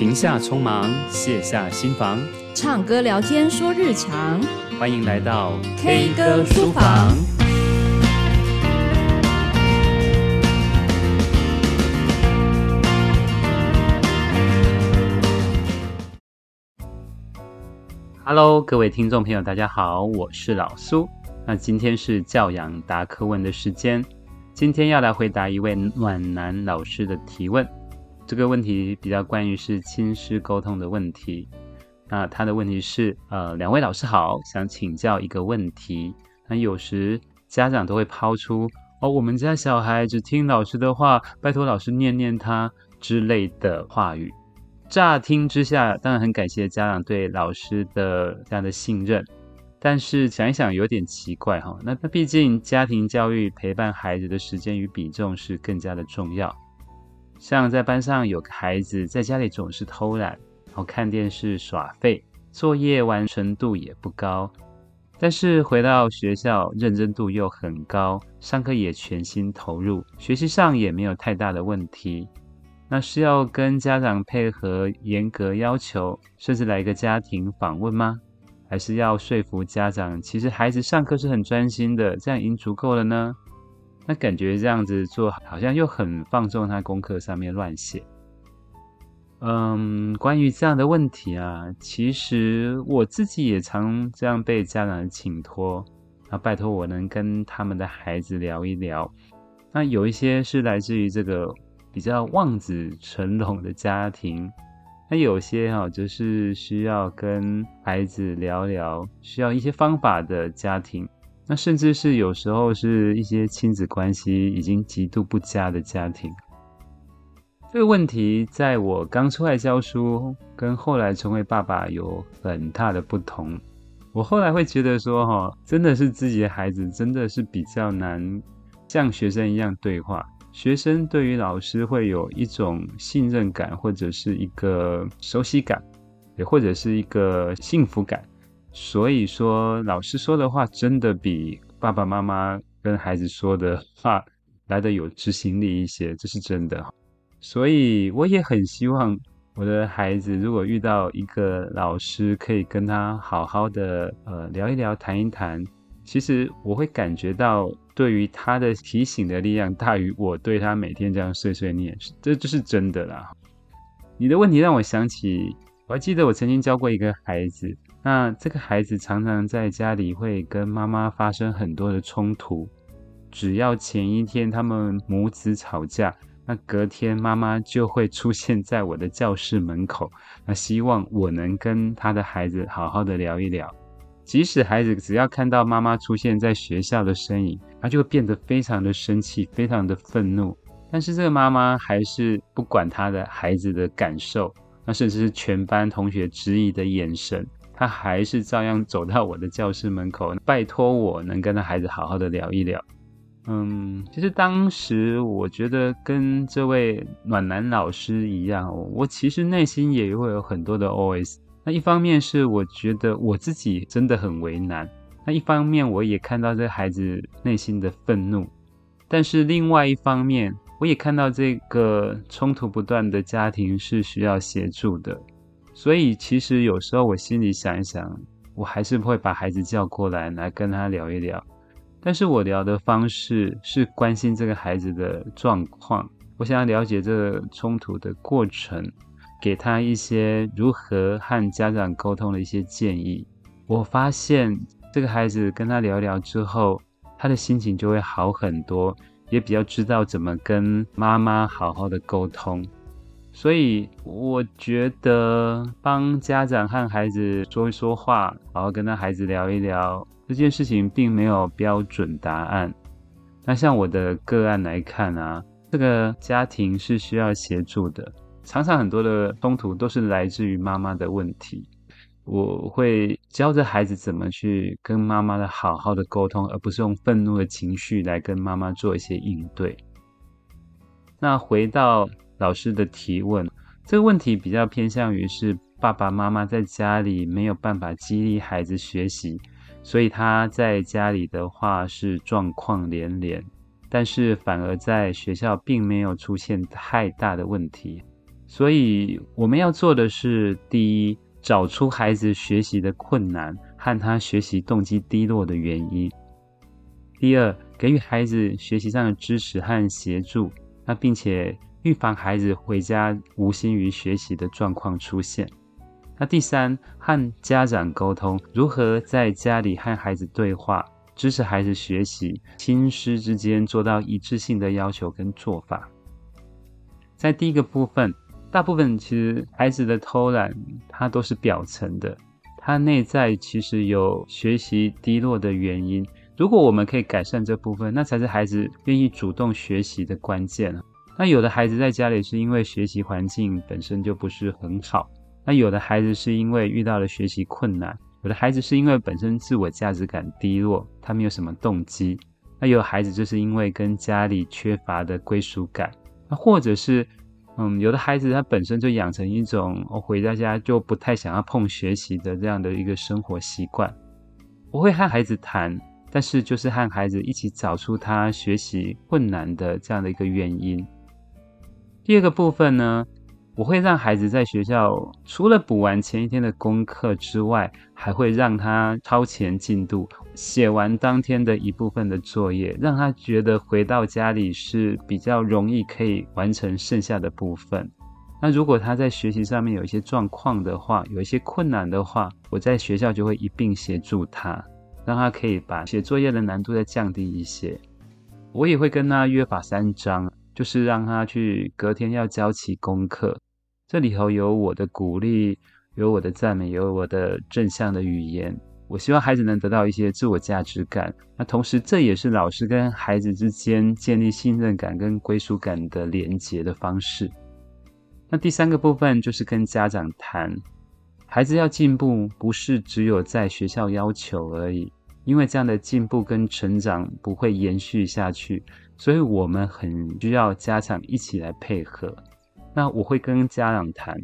停下匆忙，卸下心防，唱歌聊天说日常。欢迎来到 K 歌书房。Hello，各位听众朋友，大家好，我是老苏。那今天是教养答课问的时间，今天要来回答一位暖男老师的提问。这个问题比较关于是亲师沟通的问题。那他的问题是，呃，两位老师好，想请教一个问题。那有时家长都会抛出，哦，我们家小孩只听老师的话，拜托老师念念他之类的话语。乍听之下，当然很感谢家长对老师的这样的信任，但是想一想有点奇怪哈。那那毕竟家庭教育陪伴孩子的时间与比重是更加的重要。像在班上有个孩子在家里总是偷懒，然后看电视耍废，作业完成度也不高，但是回到学校认真度又很高，上课也全心投入，学习上也没有太大的问题。那是要跟家长配合严格要求，甚至来一个家庭访问吗？还是要说服家长，其实孩子上课是很专心的，这样已经足够了呢？那感觉这样子做好像又很放纵他功课上面乱写。嗯，关于这样的问题啊，其实我自己也常这样被家长请托，啊，拜托我能跟他们的孩子聊一聊。那有一些是来自于这个比较望子成龙的家庭，那有些哈就是需要跟孩子聊聊，需要一些方法的家庭。那甚至是有时候是一些亲子关系已经极度不佳的家庭。这个问题在我刚出来教书，跟后来成为爸爸有很大的不同。我后来会觉得说，哈，真的是自己的孩子，真的是比较难像学生一样对话。学生对于老师会有一种信任感，或者是一个熟悉感，也或者是一个幸福感。所以说，老师说的话真的比爸爸妈妈跟孩子说的话来得有执行力一些，这是真的。所以我也很希望我的孩子，如果遇到一个老师，可以跟他好好的呃聊一聊、谈一谈。其实我会感觉到，对于他的提醒的力量大于我对他每天这样碎碎念，这就是真的啦。你的问题让我想起，我还记得我曾经教过一个孩子。那这个孩子常常在家里会跟妈妈发生很多的冲突，只要前一天他们母子吵架，那隔天妈妈就会出现在我的教室门口，那希望我能跟他的孩子好好的聊一聊。即使孩子只要看到妈妈出现在学校的身影，他就会变得非常的生气，非常的愤怒，但是这个妈妈还是不管他的孩子的感受，那甚至是全班同学质疑的眼神。他还是照样走到我的教室门口，拜托我能跟他孩子好好的聊一聊。嗯，其实当时我觉得跟这位暖男老师一样，我其实内心也会有很多的 OS。那一方面是我觉得我自己真的很为难，那一方面我也看到这孩子内心的愤怒，但是另外一方面，我也看到这个冲突不断的家庭是需要协助的。所以，其实有时候我心里想一想，我还是会把孩子叫过来，来跟他聊一聊。但是我聊的方式是关心这个孩子的状况，我想要了解这个冲突的过程，给他一些如何和家长沟通的一些建议。我发现这个孩子跟他聊聊之后，他的心情就会好很多，也比较知道怎么跟妈妈好好的沟通。所以我觉得帮家长和孩子说一说话，然后跟他孩子聊一聊这件事情，并没有标准答案。那像我的个案来看啊，这个家庭是需要协助的，常常很多的冲突都是来自于妈妈的问题。我会教着孩子怎么去跟妈妈的好好的沟通，而不是用愤怒的情绪来跟妈妈做一些应对。那回到。老师的提问，这个问题比较偏向于是爸爸妈妈在家里没有办法激励孩子学习，所以他在家里的话是状况连连，但是反而在学校并没有出现太大的问题，所以我们要做的是：第一，找出孩子学习的困难和他学习动机低落的原因；第二，给予孩子学习上的支持和协助，那并且预防孩子回家无心于学习的状况出现。那第三，和家长沟通，如何在家里和孩子对话，支持孩子学习，亲师之间做到一致性的要求跟做法。在第一个部分，大部分其实孩子的偷懒，它都是表层的，他内在其实有学习低落的原因。如果我们可以改善这部分，那才是孩子愿意主动学习的关键。那有的孩子在家里是因为学习环境本身就不是很好。那有的孩子是因为遇到了学习困难，有的孩子是因为本身自我价值感低落，他没有什么动机。那有孩子就是因为跟家里缺乏的归属感，那或者是，嗯，有的孩子他本身就养成一种我回到家就不太想要碰学习的这样的一个生活习惯。我会和孩子谈，但是就是和孩子一起找出他学习困难的这样的一个原因。第二个部分呢，我会让孩子在学校除了补完前一天的功课之外，还会让他超前进度，写完当天的一部分的作业，让他觉得回到家里是比较容易可以完成剩下的部分。那如果他在学习上面有一些状况的话，有一些困难的话，我在学校就会一并协助他，让他可以把写作业的难度再降低一些。我也会跟他约法三章，就是让他去隔天要交齐功课。这里头有我的鼓励，有我的赞美，有我的正向的语言。我希望孩子能得到一些自我价值感。那同时，这也是老师跟孩子之间建立信任感跟归属感的连结的方式。那第三个部分就是跟家长谈，孩子要进步，不是只有在学校要求而已，因为这样的进步跟成长不会延续下去，所以我们很需要家长一起来配合。那我会跟家长谈，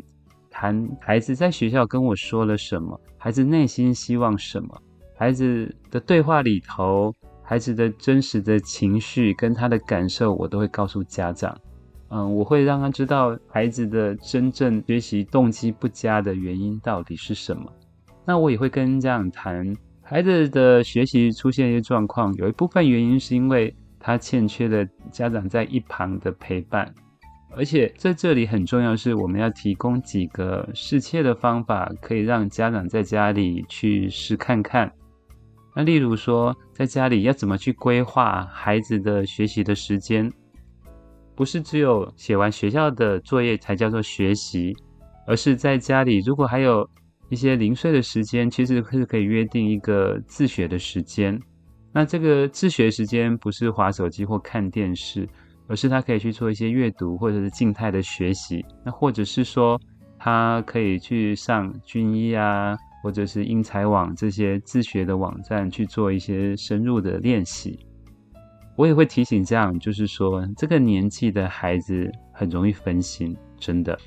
谈孩子在学校跟我说了什么，孩子内心希望什么，孩子的对话里头，孩子的真实的情绪跟他的感受，我都会告诉家长。嗯，我会让他知道孩子的真正学习动机不佳的原因到底是什么。那我也会跟家长谈，孩子的学习出现一些状况，有一部分原因是因为他欠缺了家长在一旁的陪伴。而且在这里很重要的是，我们要提供几个适切的方法，可以让家长在家里去试看看。那例如说，在家里要怎么去规划孩子的学习的时间？不是只有写完学校的作业才叫做学习，而是在家里如果还有一些零碎的时间，其实是可以约定一个自学的时间。那这个自学时间不是划手机或看电视。而是他可以去做一些阅读，或者是静态的学习，那或者是说，他可以去上军医啊，或者是英才网这些自学的网站去做一些深入的练习。我也会提醒这样，就是说，这个年纪的孩子很容易分心，真的，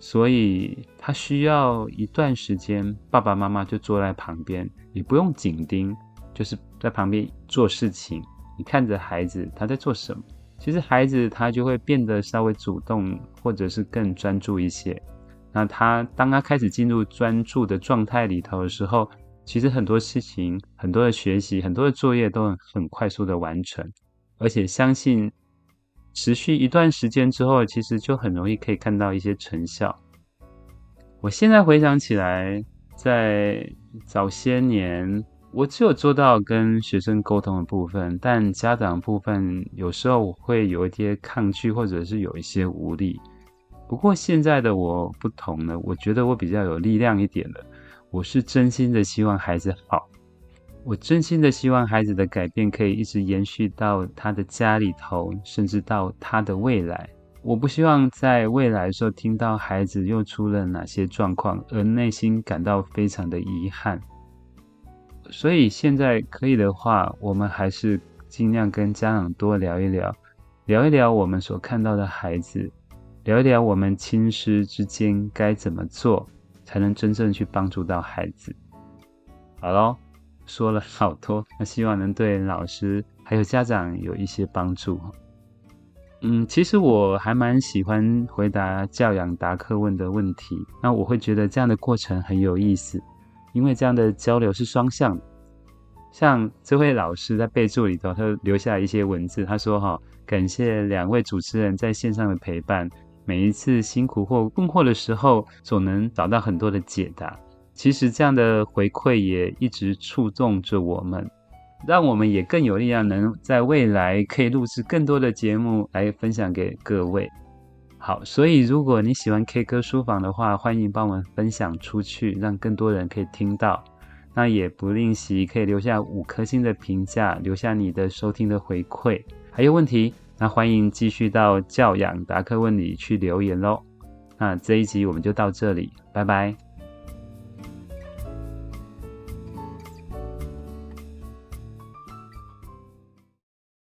所以他需要一段时间，爸爸妈妈就坐在旁边，也不用紧盯，就是在旁边做事情，你看着孩子他在做什么。其实孩子他就会变得稍微主动，或者是更专注一些。那他当他开始进入专注的状态里头的时候，其实很多事情、很多的学习、很多的作业都很快速的完成。而且相信持续一段时间之后，其实就很容易可以看到一些成效。我现在回想起来，在早些年。我只有做到跟学生沟通的部分，但家长部分有时候我会有一些抗拒，或者是有一些无力。不过现在的我不同了，我觉得我比较有力量一点了。我是真心的希望孩子好，我真心的希望孩子的改变可以一直延续到他的家里头，甚至到他的未来。我不希望在未来的时候听到孩子又出了哪些状况，而内心感到非常的遗憾。所以现在可以的话，我们还是尽量跟家长多聊一聊，聊一聊我们所看到的孩子，聊一聊我们亲师之间该怎么做，才能真正去帮助到孩子。好喽，说了好多，那希望能对老师还有家长有一些帮助。嗯，其实我还蛮喜欢回答教养达客问的问题，那我会觉得这样的过程很有意思，因为这样的交流是双向的。像这位老师在备注里头，他留下一些文字，他说：“哈，感谢两位主持人在线上的陪伴，每一次辛苦或困惑的时候，总能找到很多的解答。其实这样的回馈也一直触动着我们。”让我们也更有力量，能在未来可以录制更多的节目来分享给各位。好，所以如果你喜欢 K 歌书房的话，欢迎帮我们分享出去，让更多人可以听到。那也不吝惜可以留下五颗星的评价，留下你的收听的回馈。还有问题，那欢迎继续到教养答客问里去留言喽。那这一集我们就到这里，拜拜。